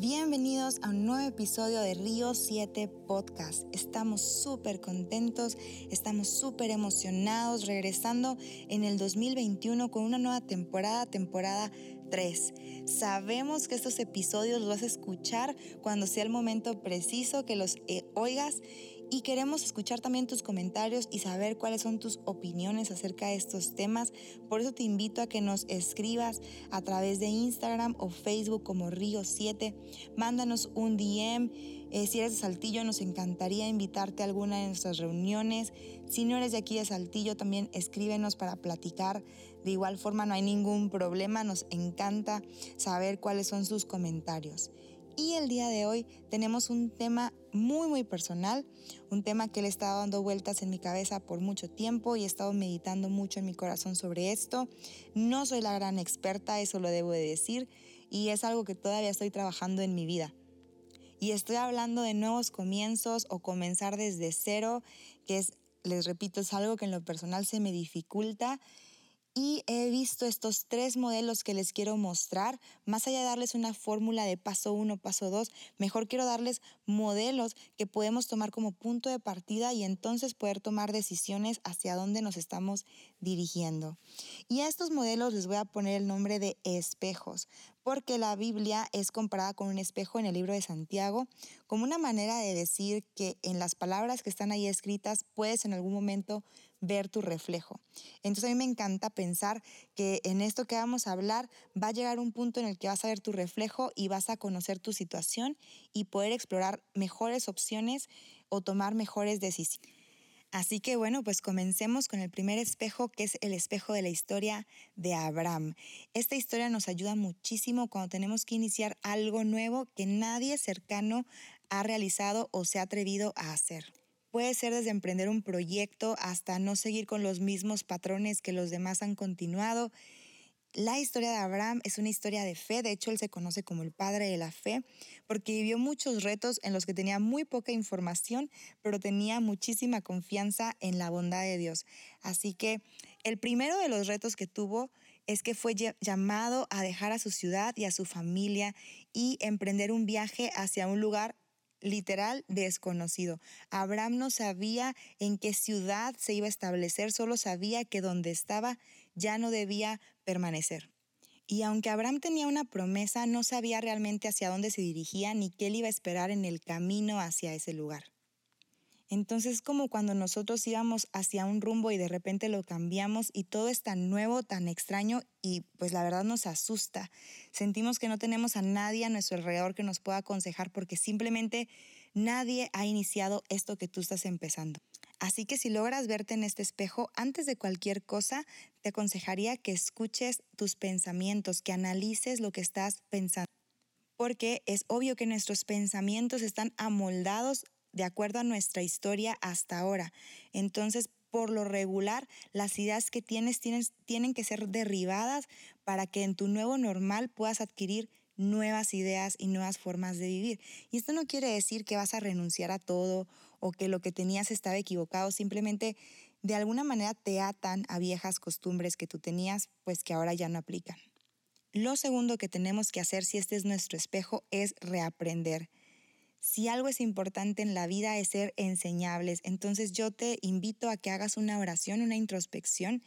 Bienvenidos a un nuevo episodio de Río 7 Podcast. Estamos súper contentos, estamos súper emocionados regresando en el 2021 con una nueva temporada, temporada 3. Sabemos que estos episodios los vas a escuchar cuando sea el momento preciso que los eh, oigas y queremos escuchar también tus comentarios y saber cuáles son tus opiniones acerca de estos temas. Por eso te invito a que nos escribas a través de Instagram o Facebook como Río7. Mándanos un DM. Eh, si eres de Saltillo, nos encantaría invitarte a alguna de nuestras reuniones. Si no eres de aquí de Saltillo, también escríbenos para platicar. De igual forma, no hay ningún problema. Nos encanta saber cuáles son sus comentarios. Y el día de hoy tenemos un tema muy muy personal, un tema que le he estado dando vueltas en mi cabeza por mucho tiempo y he estado meditando mucho en mi corazón sobre esto. No soy la gran experta, eso lo debo de decir, y es algo que todavía estoy trabajando en mi vida. Y estoy hablando de nuevos comienzos o comenzar desde cero, que es, les repito, es algo que en lo personal se me dificulta y he visto estos tres modelos que les quiero mostrar. Más allá de darles una fórmula de paso uno, paso dos, mejor quiero darles modelos que podemos tomar como punto de partida y entonces poder tomar decisiones hacia dónde nos estamos dirigiendo. Y a estos modelos les voy a poner el nombre de espejos, porque la Biblia es comparada con un espejo en el libro de Santiago, como una manera de decir que en las palabras que están ahí escritas puedes en algún momento ver tu reflejo. Entonces a mí me encanta pensar que en esto que vamos a hablar va a llegar un punto en el que vas a ver tu reflejo y vas a conocer tu situación y poder explorar mejores opciones o tomar mejores decisiones. Así que bueno, pues comencemos con el primer espejo, que es el espejo de la historia de Abraham. Esta historia nos ayuda muchísimo cuando tenemos que iniciar algo nuevo que nadie cercano ha realizado o se ha atrevido a hacer. Puede ser desde emprender un proyecto hasta no seguir con los mismos patrones que los demás han continuado. La historia de Abraham es una historia de fe, de hecho él se conoce como el padre de la fe, porque vivió muchos retos en los que tenía muy poca información, pero tenía muchísima confianza en la bondad de Dios. Así que el primero de los retos que tuvo es que fue llamado a dejar a su ciudad y a su familia y emprender un viaje hacia un lugar literal desconocido. Abraham no sabía en qué ciudad se iba a establecer, solo sabía que donde estaba ya no debía permanecer. Y aunque Abraham tenía una promesa, no sabía realmente hacia dónde se dirigía ni qué le iba a esperar en el camino hacia ese lugar. Entonces como cuando nosotros íbamos hacia un rumbo y de repente lo cambiamos y todo es tan nuevo, tan extraño y pues la verdad nos asusta. Sentimos que no tenemos a nadie a nuestro alrededor que nos pueda aconsejar porque simplemente nadie ha iniciado esto que tú estás empezando. Así que si logras verte en este espejo, antes de cualquier cosa, te aconsejaría que escuches tus pensamientos, que analices lo que estás pensando. Porque es obvio que nuestros pensamientos están amoldados de acuerdo a nuestra historia hasta ahora. Entonces, por lo regular, las ideas que tienes tienen, que ser derribadas para que en tu nuevo normal puedas adquirir nuevas ideas y nuevas formas de vivir. Y esto no quiere decir que vas a renunciar a todo o que lo que tenías estaba equivocado, simplemente de alguna manera te atan a viejas costumbres que tú tenías, pues que ahora ya no aplican. Lo segundo que tenemos que hacer si este es nuestro espejo es reaprender. Si algo es importante en la vida es ser enseñables, entonces yo te invito a que hagas una oración, una introspección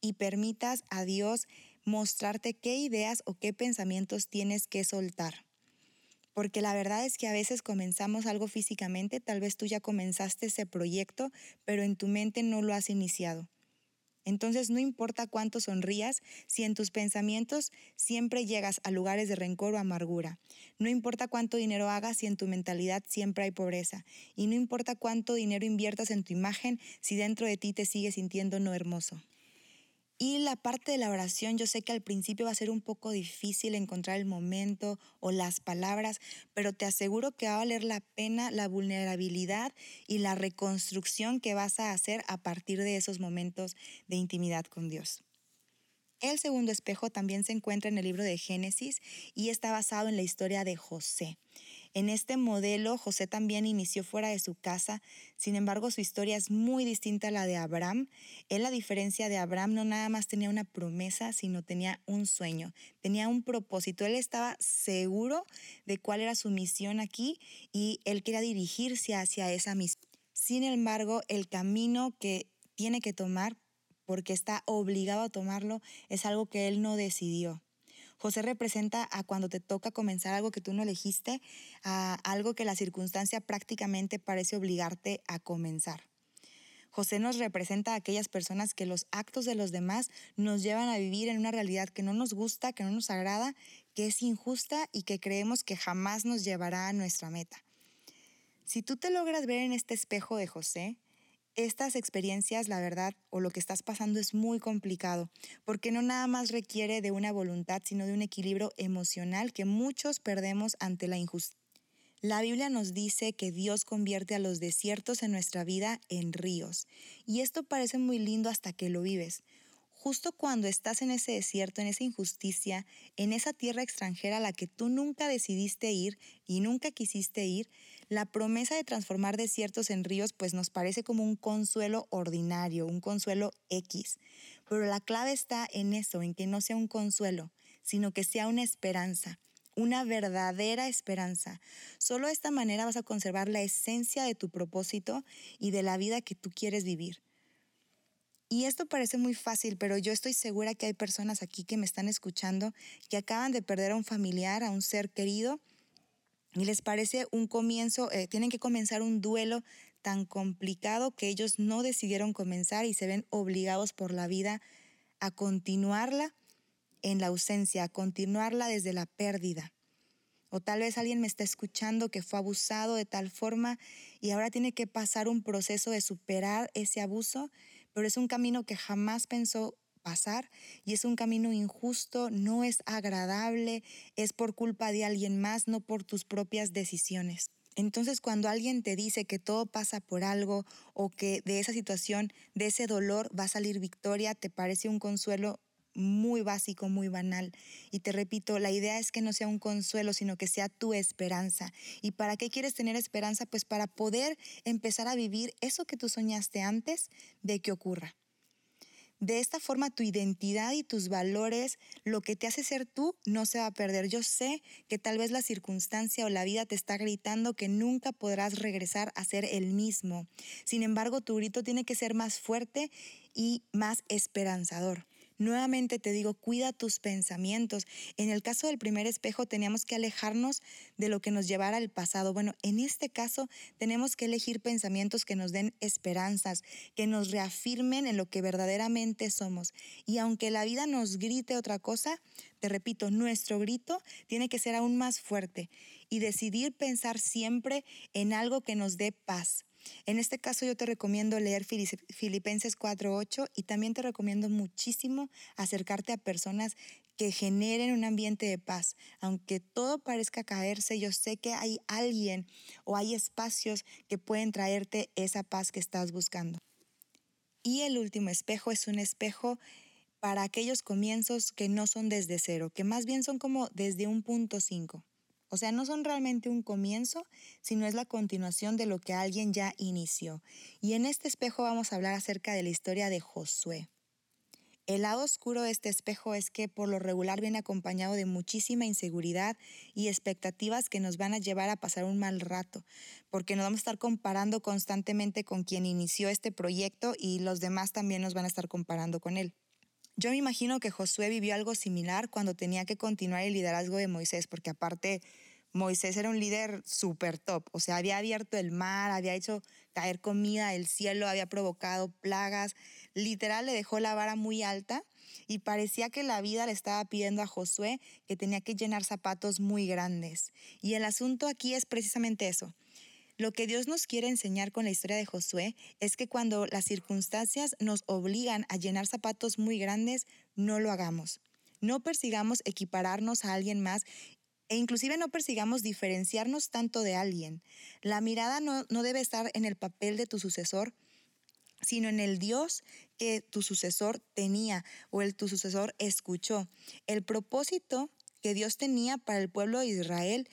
y permitas a Dios mostrarte qué ideas o qué pensamientos tienes que soltar. Porque la verdad es que a veces comenzamos algo físicamente, tal vez tú ya comenzaste ese proyecto, pero en tu mente no lo has iniciado. Entonces no importa cuánto sonrías, si en tus pensamientos siempre llegas a lugares de rencor o amargura. No importa cuánto dinero hagas si en tu mentalidad siempre hay pobreza. Y no importa cuánto dinero inviertas en tu imagen si dentro de ti te sigues sintiendo no hermoso. Y la parte de la oración, yo sé que al principio va a ser un poco difícil encontrar el momento o las palabras, pero te aseguro que va a valer la pena la vulnerabilidad y la reconstrucción que vas a hacer a partir de esos momentos de intimidad con Dios. El segundo espejo también se encuentra en el libro de Génesis y está basado en la historia de José. En este modelo, José también inició fuera de su casa, sin embargo su historia es muy distinta a la de Abraham. Él, a diferencia de Abraham, no nada más tenía una promesa, sino tenía un sueño, tenía un propósito. Él estaba seguro de cuál era su misión aquí y él quería dirigirse hacia esa misión. Sin embargo, el camino que tiene que tomar, porque está obligado a tomarlo, es algo que él no decidió. José representa a cuando te toca comenzar algo que tú no elegiste, a algo que la circunstancia prácticamente parece obligarte a comenzar. José nos representa a aquellas personas que los actos de los demás nos llevan a vivir en una realidad que no nos gusta, que no nos agrada, que es injusta y que creemos que jamás nos llevará a nuestra meta. Si tú te logras ver en este espejo de José, estas experiencias, la verdad, o lo que estás pasando es muy complicado, porque no nada más requiere de una voluntad, sino de un equilibrio emocional que muchos perdemos ante la injusticia. La Biblia nos dice que Dios convierte a los desiertos en nuestra vida en ríos, y esto parece muy lindo hasta que lo vives. Justo cuando estás en ese desierto, en esa injusticia, en esa tierra extranjera a la que tú nunca decidiste ir y nunca quisiste ir, la promesa de transformar desiertos en ríos pues nos parece como un consuelo ordinario, un consuelo X. Pero la clave está en eso, en que no sea un consuelo, sino que sea una esperanza, una verdadera esperanza. Solo de esta manera vas a conservar la esencia de tu propósito y de la vida que tú quieres vivir. Y esto parece muy fácil, pero yo estoy segura que hay personas aquí que me están escuchando que acaban de perder a un familiar, a un ser querido, y les parece un comienzo, eh, tienen que comenzar un duelo tan complicado que ellos no decidieron comenzar y se ven obligados por la vida a continuarla en la ausencia, a continuarla desde la pérdida. O tal vez alguien me está escuchando que fue abusado de tal forma y ahora tiene que pasar un proceso de superar ese abuso, pero es un camino que jamás pensó pasar y es un camino injusto, no es agradable, es por culpa de alguien más, no por tus propias decisiones. Entonces cuando alguien te dice que todo pasa por algo o que de esa situación, de ese dolor va a salir victoria, te parece un consuelo muy básico, muy banal. Y te repito, la idea es que no sea un consuelo, sino que sea tu esperanza. ¿Y para qué quieres tener esperanza? Pues para poder empezar a vivir eso que tú soñaste antes de que ocurra. De esta forma tu identidad y tus valores, lo que te hace ser tú, no se va a perder. Yo sé que tal vez la circunstancia o la vida te está gritando que nunca podrás regresar a ser el mismo. Sin embargo, tu grito tiene que ser más fuerte y más esperanzador. Nuevamente te digo, cuida tus pensamientos. En el caso del primer espejo teníamos que alejarnos de lo que nos llevara al pasado. Bueno, en este caso tenemos que elegir pensamientos que nos den esperanzas, que nos reafirmen en lo que verdaderamente somos. Y aunque la vida nos grite otra cosa, te repito, nuestro grito tiene que ser aún más fuerte y decidir pensar siempre en algo que nos dé paz en este caso yo te recomiendo leer Filipenses 4.8 y también te recomiendo muchísimo acercarte a personas que generen un ambiente de paz. Aunque todo parezca caerse, yo sé que hay alguien o hay espacios que pueden traerte esa paz que estás buscando. Y el último espejo es un espejo para aquellos comienzos que no son desde cero, que más bien son como desde un punto cinco. O sea, no son realmente un comienzo, sino es la continuación de lo que alguien ya inició. Y en este espejo vamos a hablar acerca de la historia de Josué. El lado oscuro de este espejo es que por lo regular viene acompañado de muchísima inseguridad y expectativas que nos van a llevar a pasar un mal rato, porque nos vamos a estar comparando constantemente con quien inició este proyecto y los demás también nos van a estar comparando con él. Yo me imagino que Josué vivió algo similar cuando tenía que continuar el liderazgo de Moisés, porque aparte Moisés era un líder súper top, o sea, había abierto el mar, había hecho caer comida del cielo, había provocado plagas, literal le dejó la vara muy alta y parecía que la vida le estaba pidiendo a Josué que tenía que llenar zapatos muy grandes. Y el asunto aquí es precisamente eso. Lo que Dios nos quiere enseñar con la historia de Josué es que cuando las circunstancias nos obligan a llenar zapatos muy grandes, no lo hagamos. No persigamos equipararnos a alguien más e inclusive no persigamos diferenciarnos tanto de alguien. La mirada no, debe estar en el papel de tu sucesor, sino en el Dios que tu sucesor tenía o el tu sucesor escuchó. El propósito que Dios tenía para el pueblo de Israel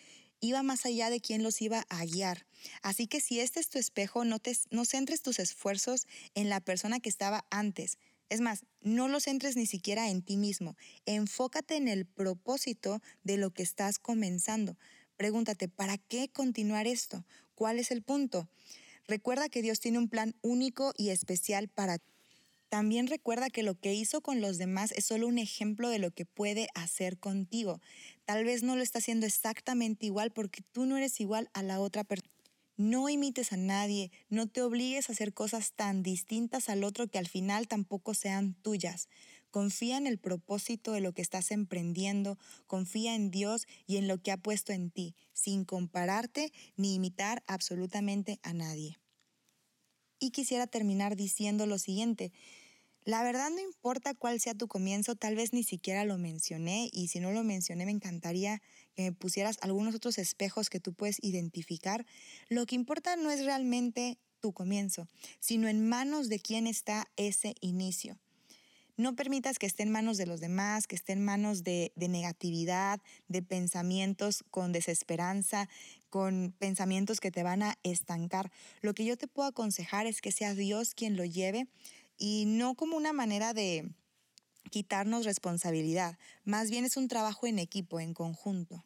iba más allá de quién los iba a guiar. Así que si este es tu espejo, no, te, no centres tus esfuerzos en la persona que estaba antes. Es más, no los centres ni siquiera en ti mismo. Enfócate en el propósito de lo que estás comenzando. Pregúntate, ¿para qué continuar esto? ¿Cuál es el punto? Recuerda que Dios tiene un plan único y especial para ti. También recuerda que lo que hizo con los demás es solo un ejemplo de lo que puede hacer contigo. Tal vez no lo está haciendo exactamente igual porque tú no eres igual a la otra persona. No imites a nadie, no te obligues a hacer cosas tan distintas al otro que al final tampoco sean tuyas. Confía en el propósito de lo que estás emprendiendo, confía en Dios y en lo que ha puesto en ti, sin compararte ni imitar absolutamente a nadie. Y quisiera terminar diciendo lo siguiente. La verdad no importa cuál sea tu comienzo, tal vez ni siquiera lo mencioné y si no lo mencioné me encantaría que me pusieras algunos otros espejos que tú puedes identificar. Lo que importa no es realmente tu comienzo, sino en manos de quién está ese inicio. No permitas que esté en manos de los demás, que esté en manos de, de, negatividad, de pensamientos con desesperanza, con pensamientos que te van a estancar. Lo que yo te puedo aconsejar es que sea Dios quien lo lleve y no como una manera de quitarnos responsabilidad, más bien es un trabajo en equipo, en conjunto.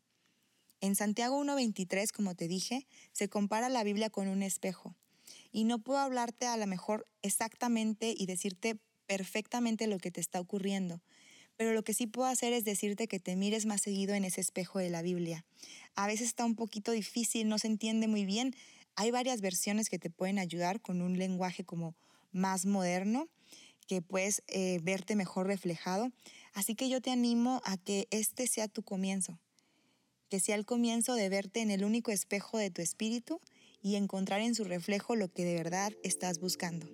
En Santiago 1.23, como te dije, se compara la Biblia con un espejo. Y no puedo hablarte a lo mejor exactamente y decirte perfectamente lo que te está ocurriendo, pero lo que sí puedo hacer es decirte que te mires más seguido en ese espejo de la Biblia. A veces está un poquito difícil, no se entiende muy bien. Hay varias versiones que te pueden ayudar con un lenguaje como más moderno, que puedes eh, verte mejor reflejado. Así que yo te animo a que este sea tu comienzo, que sea el comienzo de verte en el único espejo de tu espíritu y encontrar en su reflejo lo que de verdad estás buscando.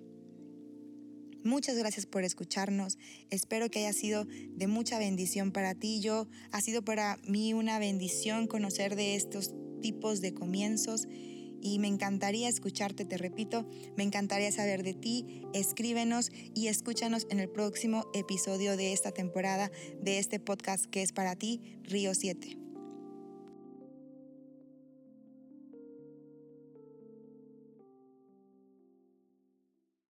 Muchas gracias por escucharnos. Espero que haya sido de mucha bendición para ti. Yo ha sido para mí una bendición conocer de estos tipos de comienzos y me encantaría escucharte, te repito, me encantaría saber de ti. Escríbenos y escúchanos en el próximo episodio de esta temporada de este podcast que es para ti, Río 7.